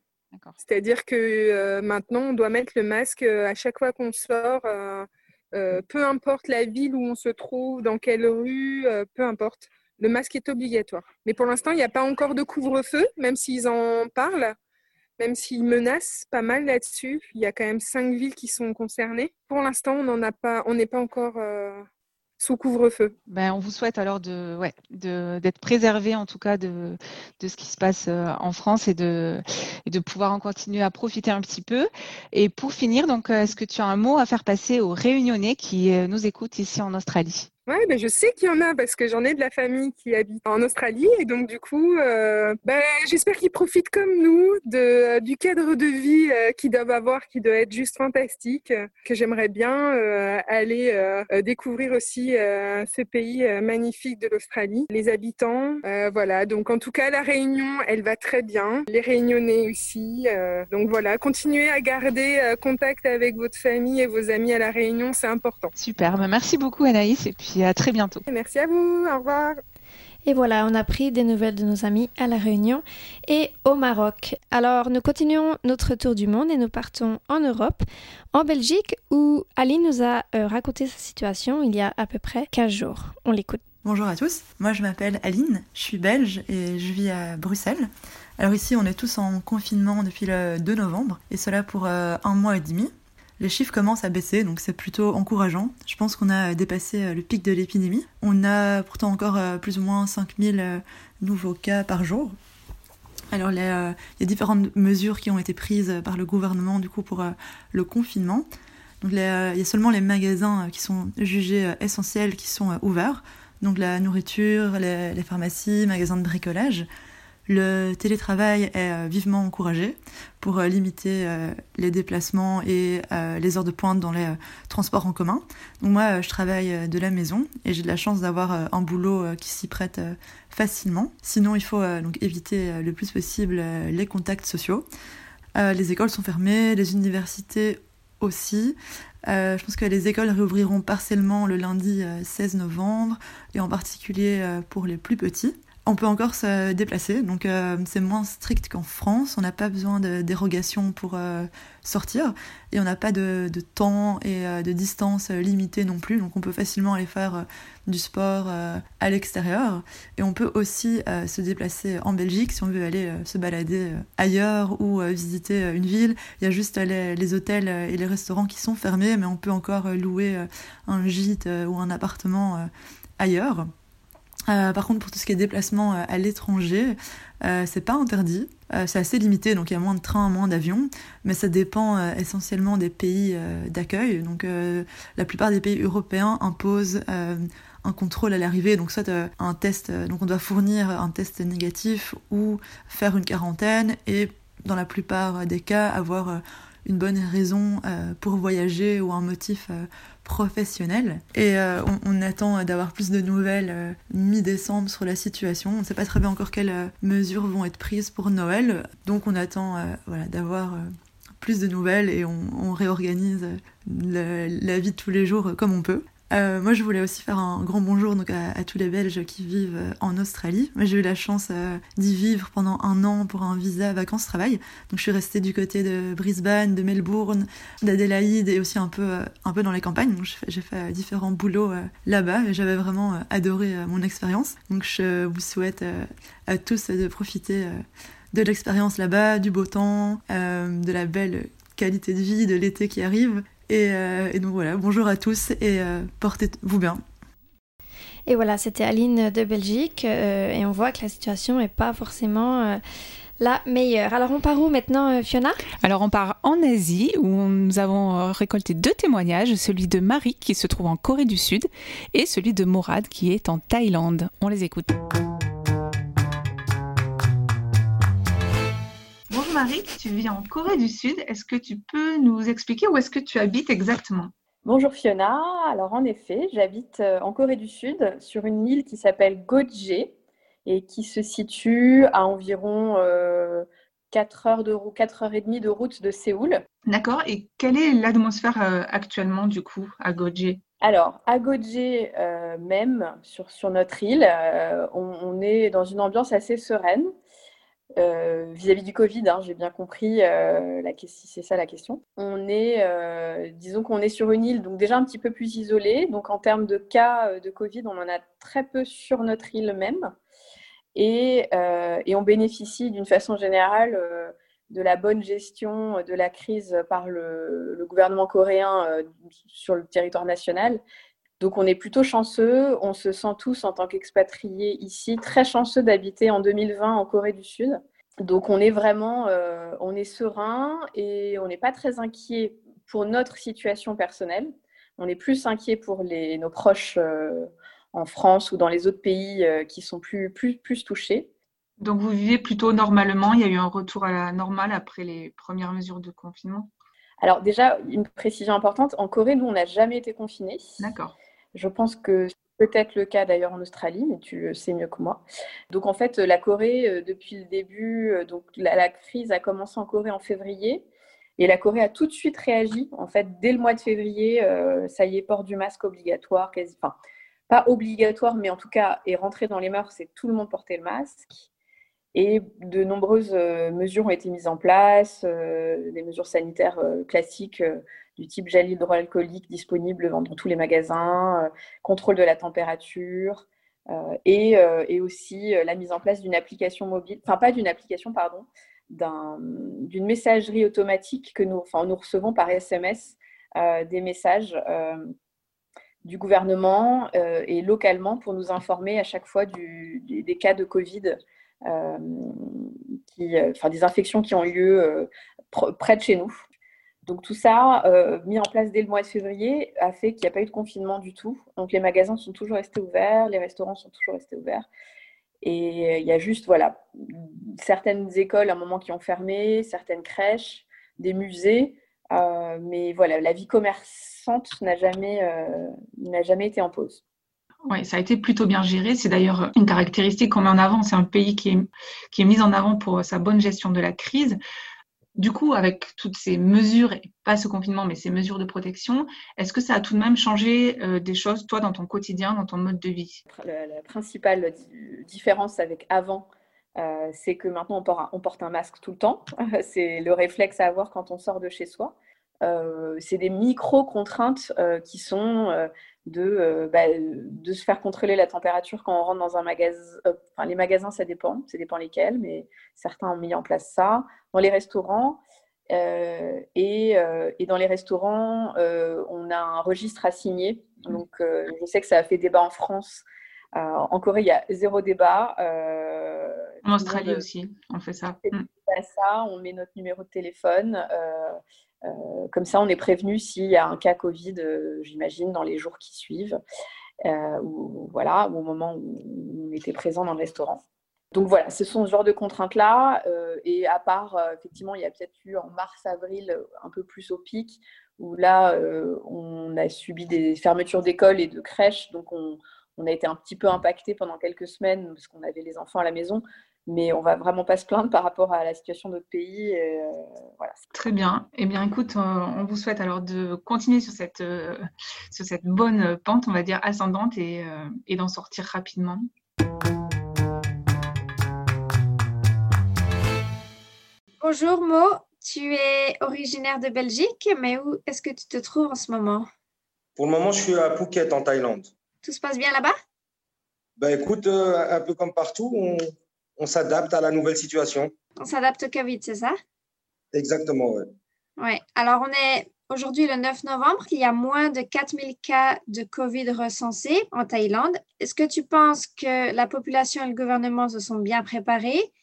C'est-à-dire que euh, maintenant, on doit mettre le masque euh, à chaque fois qu'on sort, euh, peu importe la ville où on se trouve, dans quelle rue, peu importe. Le masque est obligatoire. Mais pour l'instant, il n'y a pas encore de couvre-feu, même s'ils en parlent. même s'ils menacent pas mal là-dessus. Il y a quand même cinq villes qui sont concernées. Pour l'instant, on n'en a pas, on n'est pas encore sous couvre-feu. Ben, on vous souhaite alors de, ouais, de, d'être préservé en tout cas de, de ce qui se passe euh, en France et de, et de pouvoir en continuer à profiter un petit peu. Et pour finir, donc, euh, est-ce que tu as un mot à faire passer aux Réunionnais qui euh, nous écoutent ici en Australie? Ouais, ben je sais qu'il y en a parce que j'en ai de la famille qui habite en Australie et donc du coup, euh, ben, j'espère qu'ils profitent comme nous de, du cadre de vie euh, qu'ils doivent avoir, qui doit être juste fantastique, que j'aimerais bien euh, aller euh, découvrir aussi euh, ce pays magnifique de l'Australie, les habitants, voilà. Donc en tout cas, la Réunion, elle va très bien, les Réunionnais aussi. donc voilà, continuez à garder contact avec votre famille et vos amis à la Réunion, c'est important. Super, ben, merci beaucoup Anaïs et puis à très bientôt. Merci à vous, au revoir. Et voilà, on a pris des nouvelles de nos amis à La Réunion et au Maroc. Alors, nous continuons notre tour du monde et nous partons en Europe, en Belgique, où Ali nous a euh, raconté sa situation il y a à peu près 15 jours. On l'écoute. Bonjour à tous, moi je m'appelle Aline, je suis belge et je vis à Bruxelles. Alors ici on est tous en confinement depuis le 2 novembre et cela pour euh, un mois et demi les chiffres commencent à baisser, donc c'est plutôt encourageant. Je pense qu'on a dépassé euh, le pic de l'épidémie. On a pourtant encore euh, plus ou moins 5000 euh, nouveaux cas par jour. Alors il y a différentes mesures qui ont été prises par le gouvernement du coup pour le confinement. Il y a seulement les magasins qui sont jugés essentiels qui sont ouverts. Donc la nourriture, les, les pharmacies, magasins de bricolage. Le télétravail est euh, vivement encouragé pour euh, limiter euh, les déplacements et les heures de pointe dans les transports en commun. Donc moi, je travaille de la maison et j'ai de la chance d'avoir un boulot qui s'y prête facilement. Sinon, il faut donc éviter le plus possible les contacts sociaux. les écoles sont fermées, les universités aussi. je pense que les écoles réouvriront partiellement le lundi 16 novembre, et en particulier pour les plus petits. On peut encore se déplacer, donc euh, c'est moins strict qu'en France. On n'a pas besoin de dérogation pour euh, sortir et on n'a pas de, temps et euh, de distance limitée non plus. Donc on peut facilement aller faire du sport à l'extérieur et on peut aussi se déplacer en Belgique si on veut aller se balader ailleurs ou visiter une ville. Il y a juste les, les, hôtels et les restaurants qui sont fermés, mais on peut encore louer un gîte ou un appartement ailleurs. Euh, par contre, pour tout ce qui est déplacement euh, à l'étranger, euh, c'est pas interdit. c'est assez limité, donc il y a moins de trains, moins d'avions, mais ça dépend essentiellement des pays d'accueil. Donc la plupart des pays européens imposent un contrôle à l'arrivée, donc soit un test, donc on doit fournir un test négatif ou faire une quarantaine, et dans la plupart des cas avoir une bonne raison pour voyager ou un motif professionnel. Et euh, on, attend d'avoir plus de nouvelles euh, mi-décembre sur la situation. On ne sait pas très bien encore quelles euh, mesures vont être prises pour Noël. Donc on attend voilà, d'avoir plus de nouvelles et on, réorganise la vie de tous les jours comme on peut. Euh, moi, je voulais aussi faire un grand bonjour donc, à, tous les Belges qui vivent euh, en Australie. J'ai eu la chance euh, d'y vivre pendant un an pour un visa vacances-travail. Donc, je suis restée du côté de Brisbane, de Melbourne, d'Adélaïde et aussi un peu, un peu dans les campagnes. Donc, j'ai fait différents boulots là-bas et j'avais vraiment adoré mon expérience. Donc, je vous souhaite à tous de profiter de l'expérience là-bas, du beau temps, de la belle qualité de vie, de l'été qui arrive euh, et, donc voilà, bonjour à tous et euh, portez-vous bien. Et voilà, c'était Aline de Belgique euh, et on voit que la situation n'est pas forcément la meilleure. Alors on part où maintenant, Fiona? Alors on part en Asie où nous avons récolté deux témoignages, celui de Marie qui se trouve en Corée du Sud et celui de Morad qui est en Thaïlande. On les écoute. Marie, tu vis en Corée du Sud. Est-ce que tu peux nous expliquer où est-ce que tu habites exactement? Bonjour Fiona. Alors en effet, j'habite euh, en Corée du Sud sur une île qui s'appelle Goje et qui se situe à environ 4 euh, heures de 4 heures et demie de route de Séoul. D'accord. Et quelle est l'atmosphère euh, actuellement du coup à Goje alors, à Goje même, sur, sur, notre île, on, est dans une ambiance assez sereine. Euh, vis-à-vis du Covid, hein, j'ai bien compris euh, la, si c'est ça la question. On est, euh, disons qu'on est sur une île, donc déjà un petit peu plus isolée. Donc en termes de cas de Covid, on en a très peu sur notre île même. Et, on bénéficie d'une façon générale de la bonne gestion de la crise par le, gouvernement coréen sur le territoire national. Donc on est plutôt chanceux, on se sent tous en tant qu'expatriés ici très chanceux d'habiter en 2020 en Corée du Sud. Donc on est vraiment, euh, on est serein et on n'est pas très inquiet pour notre situation personnelle. On est plus inquiet pour les, nos proches euh, en France ou dans les autres pays qui sont plus, plus, plus touchés. Donc vous vivez plutôt normalement, il y a eu un retour à la normale après les premières mesures de confinement? Alors déjà, une précision importante, en Corée, nous, on n'a jamais été confinés. D'accord. Je pense que c'est peut-être le cas d'ailleurs en Australie, mais tu le sais mieux que moi. Donc en fait, la Corée, euh, depuis le début, euh, la, crise a commencé en Corée en février. Et la Corée a tout de suite réagi. En fait, dès le mois de février, euh, ça y est, port du masque obligatoire, quasi, enfin, pas obligatoire, mais en tout cas, est rentré dans les mœurs, c'est tout le monde portait le masque. Et de nombreuses mesures ont été mises en place, des mesures sanitaires classiques du type gel hydroalcoolique disponible dans tous les magasins, contrôle de la température, et, et, aussi la mise en place d'une application mobile, enfin pas d'une application, pardon, d'une messagerie automatique que nous, nous recevons par SMS des messages du gouvernement et localement pour nous informer à chaque fois des cas de Covid euh, qui, euh, enfin, des infections qui ont eu lieu euh, près de chez nous. Donc tout ça, mis en place dès le mois de février, a fait qu'il n'y a pas eu de confinement du tout. Donc les magasins sont toujours restés ouverts, les restaurants sont toujours restés ouverts. Et il y a juste, voilà, certaines écoles à un moment qui ont fermé, certaines crèches, des musées. mais voilà, la vie commerçante n'a jamais, été en pause. Oui, ça a été plutôt bien géré. C'est d'ailleurs une caractéristique qu'on met en avant. C'est un pays qui est mis en avant pour sa bonne gestion de la crise. Du coup, avec toutes ces mesures, pas ce confinement, mais ces mesures de protection, est-ce que ça a tout de même changé euh, des choses, toi, dans ton quotidien, dans ton mode de vie? La, principale différence avec avant, euh, c'est que maintenant, on porte, un masque tout le temps. c'est le réflexe à avoir quand on sort de chez soi. Euh, c'est des micro-contraintes qui sont de, euh, bah, de se faire contrôler la température quand on rentre dans un magasin. Euh, enfin, les magasins, ça dépend, ça dépend lesquels, mais certains ont mis en place ça. Dans les restaurants, euh, et, et, dans les restaurants, on a un registre à signer. Donc, je sais que ça a fait débat en France. en Corée, il y a zéro débat. en Australie aussi, on fait ça. On, fait ça, on met notre numéro de téléphone. Euh, comme ça, on est prévenu s'il y a un cas Covid, euh, j'imagine, dans les jours qui suivent, euh, ou voilà, au moment où on était présent dans le restaurant. Donc voilà, ce sont ce genre de contraintes-là. et à part, effectivement, il y a peut-être eu en mars-avril un peu plus au pic, où là, on a subi des fermetures d'écoles et de crèches. Donc on, on, a été un petit peu impacté pendant quelques semaines parce qu'on avait les enfants à la maison mais on va vraiment pas se plaindre par rapport à la situation notre pays. Euh, voilà. Très bien. Eh bien, écoute, on vous souhaite alors de continuer sur cette, euh, sur cette bonne pente, on va dire ascendante, et, euh, et d'en sortir rapidement. Bonjour Mo, tu es originaire de Belgique, mais où est-ce que tu te trouves en ce moment? Pour le moment, je suis à Phuket, en Thaïlande. Tout se passe bien là-bas? Ben, Écoute, un peu comme partout, on, on s'adapte à la nouvelle situation. On s'adapte au Covid, c'est ça? Exactement, oui. Alors, on est aujourd'hui le 9 novembre. Il y a moins de 4000 cas de Covid recensés en Thaïlande. Est-ce que tu penses que la population et le gouvernement se sont bien préparés?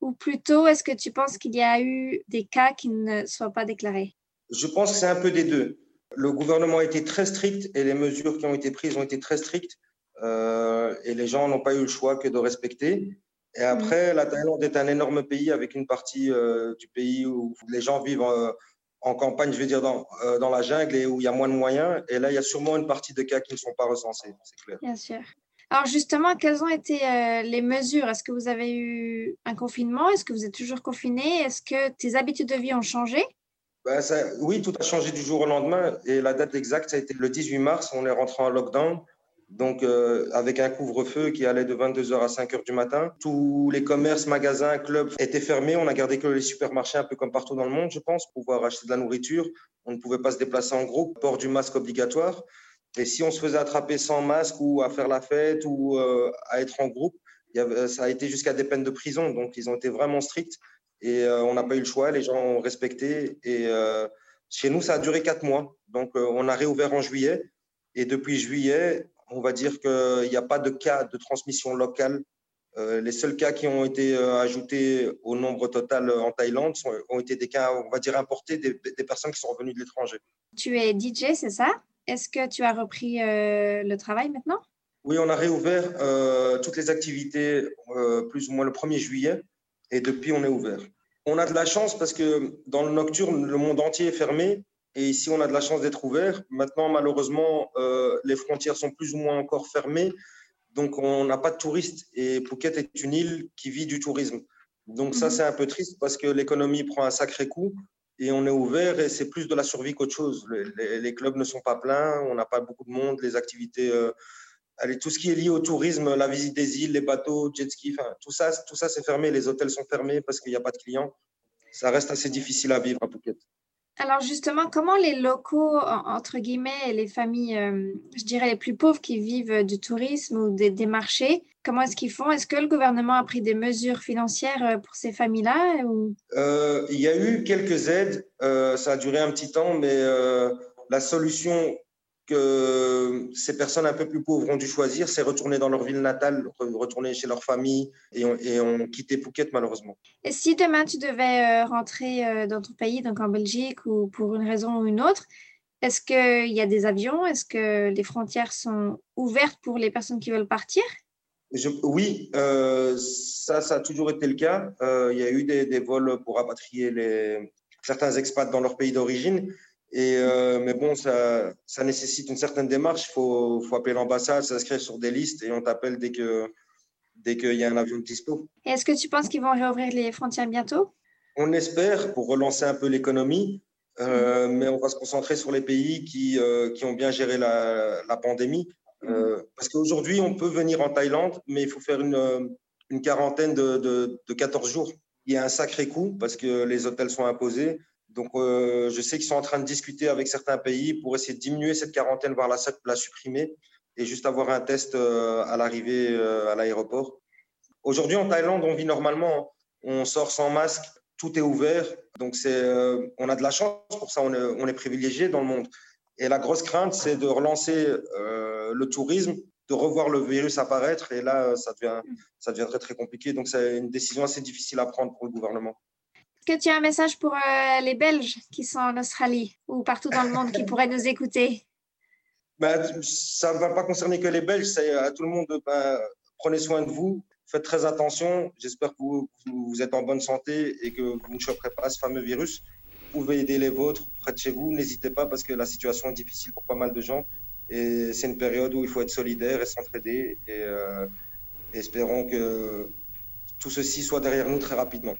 Ou plutôt est-ce que tu penses qu'il y a eu des cas qui ne soient pas déclarés? Je pense que c'est un peu des deux. Le gouvernement a été très strict et les mesures qui ont été prises ont été très strictes euh, et les gens n'ont pas eu le choix que de respecter. Et après, la Thaïlande est un énorme pays avec une partie euh, du pays où les gens vivent euh, en, campagne, je vais dire dans, euh, dans, la jungle et où il y a moins de moyens. Et là, il y a sûrement une partie de cas qui ne sont pas recensés, c'est clair. Bien sûr. Alors justement, quelles ont été les mesures? Est-ce que vous avez eu un confinement? Est-ce que vous êtes toujours confiné? Est-ce que tes habitudes de vie ont changé? Ben, ça, Oui, tout a changé du jour au lendemain. Et la date exacte, ça a été le 18 mars. On est rentré en lockdown. Donc, euh, avec un couvre-feu qui allait de 22h à 5h du matin, tous les commerces, magasins, clubs étaient fermés. On a gardé que les supermarchés, un peu comme partout dans le monde, je pense, pour pouvoir acheter de la nourriture. On ne pouvait pas se déplacer en groupe, port du masque obligatoire. Et si on se faisait attraper sans masque ou à faire la fête ou euh, à être en groupe, ça a été jusqu'à des peines de prison. Donc, ils ont été vraiment stricts. Et on n'a pas eu le choix, les gens ont respecté. Et chez nous, ça a duré quatre mois. Donc, on a réouvert en juillet. Et depuis juillet, on va dire qu'il n'y a pas de cas de transmission locale. les seuls cas qui ont été ajoutés au nombre total en Thaïlande ont été des cas, on va dire, importés des, des personnes qui sont revenues de l'étranger. Tu es DJ, c'est ça? Est-ce que tu as repris le travail maintenant? Oui, on a réouvert euh, toutes les activités euh, plus ou moins le 1er juillet et depuis on est ouvert. On a de la chance parce que dans le nocturne, le monde entier est fermé et ici on a de la chance d'être ouvert. Maintenant, malheureusement, euh, les frontières sont plus ou moins encore fermées, donc on n'a pas de touristes et Phuket est une île qui vit du tourisme. Donc ça, mhm. c'est un peu triste parce que l'économie prend un sacré coup et on est ouvert et c'est plus de la survie qu'autre chose. Les, les, clubs ne sont pas pleins, on n'a pas beaucoup de monde, les activités allez, tout ce qui est lié au tourisme, la visite des îles, les bateaux, jet ski, tout ça, tout ça c'est fermé. Les hôtels sont fermés parce qu'il n'y a pas de clients. Ça reste assez difficile à vivre à Phuket. Alors justement, comment les locaux, entre guillemets, les familles, euh, je dirais les plus pauvres qui vivent du tourisme ou des, marchés, comment est-ce qu'ils font? Est-ce que le gouvernement a pris des mesures financières euh, pour ces familles-là. Euh, il y a eu quelques aides, ça a duré un petit temps, mais la solution que ces personnes un peu plus pauvres ont dû choisir, c'est retourner dans leur ville natale, retourner chez leur famille et ont, quitté Phuket malheureusement. Et si demain tu devais euh, rentrer euh, dans ton pays, donc en Belgique ou pour une raison ou une autre, est-ce qu'il y a des avions? Est-ce que les frontières sont ouvertes pour les personnes qui veulent partir? Oui, euh, ça, ça a toujours été le cas. il y a eu des, des vols pour rapatrier les, certains expats dans leur pays d'origine. Et, euh, mais bon, ça, ça, nécessite une certaine démarche. Il faut, faut, appeler l'ambassade, s'inscrire sur des listes et on t'appelle dès qu'il dès qu'il y a un avion de dispo. Est-ce que tu penses qu'ils vont réouvrir les frontières bientôt? On espère pour relancer un peu l'économie, euh, mm-hmm. mais on va se concentrer sur les pays qui, euh, qui ont bien géré la, la pandémie. Mm-hmm. parce qu'aujourd'hui, on peut venir en Thaïlande, mais il faut faire une, une quarantaine de, de, de 14 jours. Il y a un sacré coût parce que les hôtels sont imposés. Donc, euh, je sais qu'ils sont en train de discuter avec certains pays pour essayer de diminuer cette quarantaine, voire la, supprimer, et juste avoir un test euh, à l'arrivée euh, à l'aéroport. Aujourd'hui, en Thaïlande, on vit normalement, on sort sans masque, tout est ouvert. Donc, c'est, on a de la chance pour ça, on est, on est privilégié dans le monde. Et la grosse crainte, c'est de relancer le tourisme, de revoir le virus apparaître, et là, ça devient, ça devient très, très compliqué. Donc, c'est une décision assez difficile à prendre pour le gouvernement. Est-ce que tu as un message pour euh, les Belges qui sont en Australie ou partout dans le monde qui pourraient nous écouter? Ben, Ça ne va pas concerner que les Belges, c'est à tout le monde. Ben, prenez soin de vous, faites très attention. J'espère que vous, êtes en bonne santé et que vous ne choperez pas ce fameux virus. Vous pouvez aider les vôtres près de chez vous. N'hésitez pas parce que la situation est difficile pour pas mal de gens. Et c'est une période où il faut être solidaire et s'entraider. Et euh, espérons que tout ceci soit derrière nous très rapidement.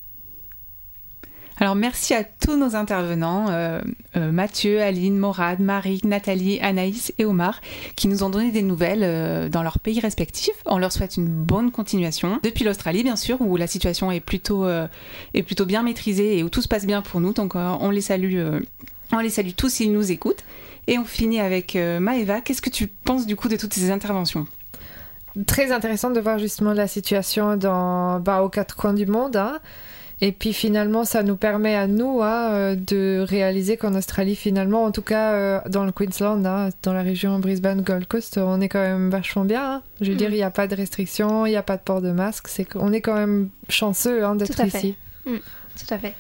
Alors merci à tous nos intervenants, euh, euh, Mathieu, Aline, Morad, Marie, Nathalie, Anaïs et Omar, qui nous ont donné des nouvelles euh, dans leurs pays respectifs. On leur souhaite une bonne continuation. Depuis l'Australie, bien sûr, où la situation est plutôt, est plutôt bien maîtrisée et où tout se passe bien pour nous. Donc on les salue, on les salue tous s'ils nous écoutent. Et on finit avec Maëva. Qu'est-ce que tu penses du coup de toutes ces interventions? Très intéressant de voir justement la situation dans, bah, aux quatre coins du monde. Hein. Et puis finalement, ça nous permet à nous hein, euh, de réaliser qu'en Australie, finalement, en tout cas euh, dans le Queensland, hein, dans la région Brisbane, Gold Coast, on est quand même vachement bien. Hein. Je veux dire, mm. il n'y a pas de restrictions, il n'y a pas de port de masque. C'est qu'on est quand même chanceux d'être ici. Mm. Tout à fait.